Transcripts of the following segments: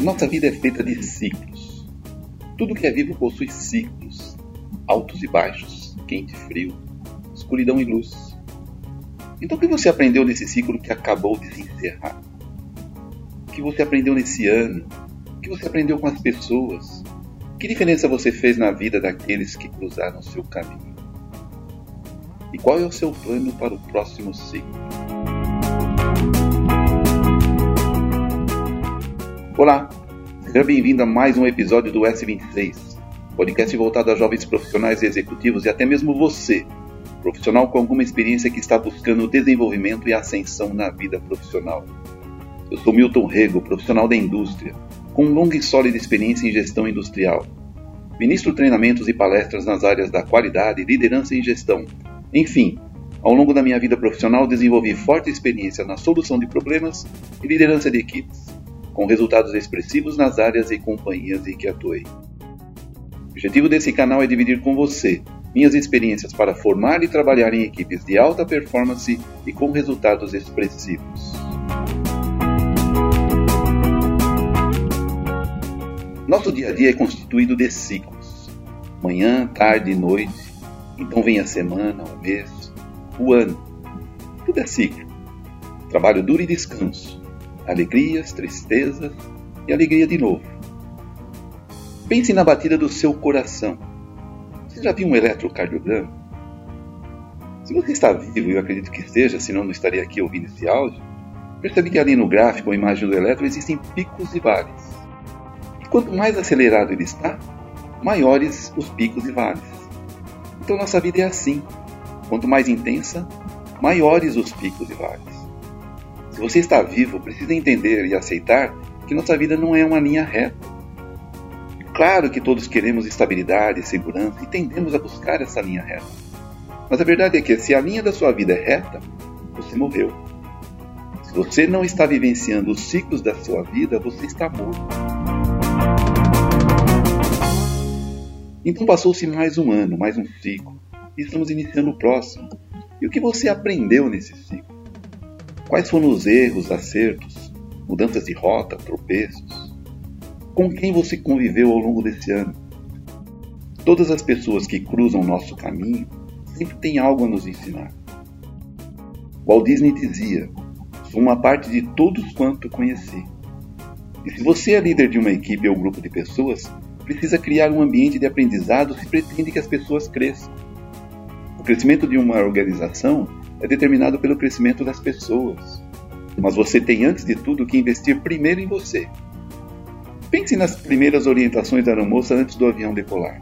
Nossa vida é feita de ciclos. Tudo que é vivo possui ciclos, altos e baixos, quente e frio, escuridão e luz. Então o que você aprendeu nesse ciclo que acabou de se encerrar? O que você aprendeu nesse ano? O que você aprendeu com as pessoas? Que diferença você fez na vida daqueles que cruzaram seu caminho? E qual é o seu plano para o próximo ciclo? Olá, seja bem-vindo a mais um episódio do S26, podcast voltado a jovens profissionais e executivos e até mesmo você, profissional com alguma experiência que está buscando desenvolvimento e ascensão na vida profissional. Eu sou Milton Rego, profissional da indústria, com longa e sólida experiência em gestão industrial. Ministro treinamentos e palestras nas áreas da qualidade, liderança e gestão enfim, ao longo da minha vida profissional desenvolvi forte experiência na solução de problemas e liderança de equipes, com resultados expressivos nas áreas e companhias em que atuei. O objetivo desse canal é dividir com você minhas experiências para formar e trabalhar em equipes de alta performance e com resultados expressivos. Nosso dia a dia é constituído de ciclos: manhã, tarde e noite então vem a semana, o mês, o ano. Tudo é ciclo. Trabalho duro e descanso. Alegrias, tristezas e alegria de novo. Pense na batida do seu coração. Você já viu um eletrocardiograma? Se você está vivo, eu acredito que esteja, senão não estaria aqui ouvindo esse áudio, percebe que ali no gráfico ou imagem do eletro existem picos e vales. E quanto mais acelerado ele está, maiores os picos e vales. Então nossa vida é assim. Quanto mais intensa, maiores os picos e vales. Se você está vivo, precisa entender e aceitar que nossa vida não é uma linha reta. Claro que todos queremos estabilidade, segurança e tendemos a buscar essa linha reta. Mas a verdade é que se a linha da sua vida é reta, você morreu. Se você não está vivenciando os ciclos da sua vida, você está morto. Então passou-se mais um ano, mais um ciclo, e estamos iniciando o próximo. E o que você aprendeu nesse ciclo? Quais foram os erros, acertos, mudanças de rota, tropeços? Com quem você conviveu ao longo desse ano? Todas as pessoas que cruzam nosso caminho sempre têm algo a nos ensinar. Walt Disney dizia: Sou uma parte de todos quanto conheci. E se você é líder de uma equipe ou grupo de pessoas, precisa criar um ambiente de aprendizado se pretende que as pessoas cresçam. O crescimento de uma organização é determinado pelo crescimento das pessoas. Mas você tem, antes de tudo, que investir primeiro em você. Pense nas primeiras orientações da aeromoça antes do avião decolar.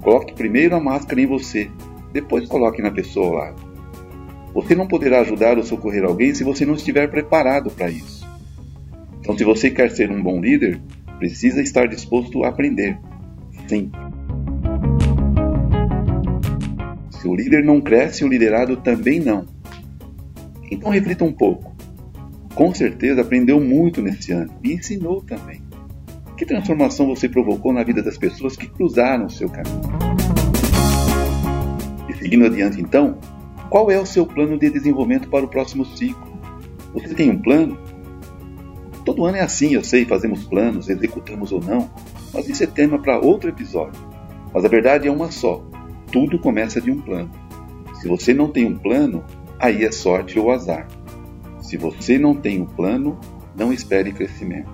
Coloque primeiro a máscara em você, depois coloque na pessoa ao lado. Você não poderá ajudar ou socorrer alguém se você não estiver preparado para isso. Então, se você quer ser um bom líder, Precisa estar disposto a aprender. Sim. Se o líder não cresce, o liderado também não. Então reflita um pouco. Com certeza aprendeu muito nesse ano e ensinou também. Que transformação você provocou na vida das pessoas que cruzaram o seu caminho? E seguindo adiante então, qual é o seu plano de desenvolvimento para o próximo ciclo? Você tem um plano? Todo ano é assim, eu sei, fazemos planos, executamos ou não, mas isso é tema para outro episódio. Mas a verdade é uma só: tudo começa de um plano. Se você não tem um plano, aí é sorte ou azar. Se você não tem um plano, não espere crescimento.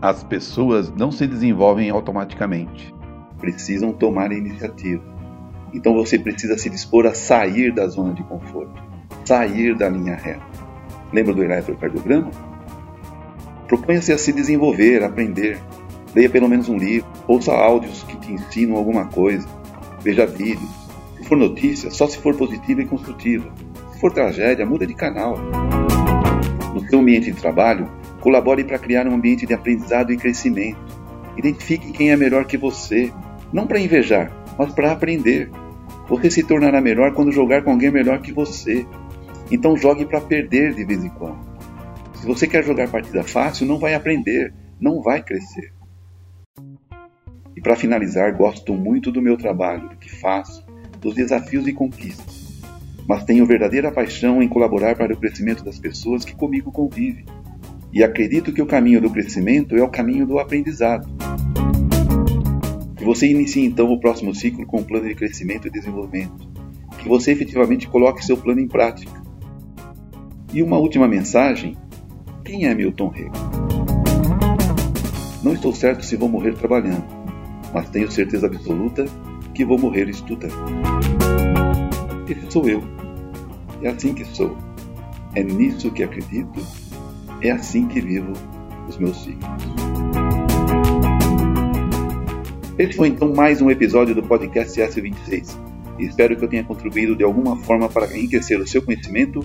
As pessoas não se desenvolvem automaticamente. Precisam tomar iniciativa. Então você precisa se dispor a sair da zona de conforto, sair da linha reta. Lembra do eletrocardiograma? Proponha-se a se desenvolver, aprender. Leia pelo menos um livro, ouça áudios que te ensinam alguma coisa, veja vídeos. Se for notícia, só se for positiva e construtiva. Se for tragédia, muda de canal. No seu ambiente de trabalho, colabore para criar um ambiente de aprendizado e crescimento. Identifique quem é melhor que você, não para invejar, mas para aprender. Você se tornará melhor quando jogar com alguém melhor que você. Então jogue para perder de vez em quando. Se você quer jogar partida fácil, não vai aprender, não vai crescer. E para finalizar, gosto muito do meu trabalho, do que faço, dos desafios e conquistas. mas tenho verdadeira paixão em colaborar para o crescimento das pessoas que comigo convivem. E acredito que o caminho do crescimento é o caminho do aprendizado. Que você inicie então o próximo ciclo com um plano de crescimento e desenvolvimento. Que você efetivamente coloque seu plano em prática. E uma última mensagem: quem é Milton Rego? Não estou certo se vou morrer trabalhando, mas tenho certeza absoluta que vou morrer estudando. Esse sou eu. É assim que sou. É nisso que acredito. É assim que vivo os meus ciclos. Este foi então mais um episódio do podcast S26. Espero que eu tenha contribuído de alguma forma para enriquecer o seu conhecimento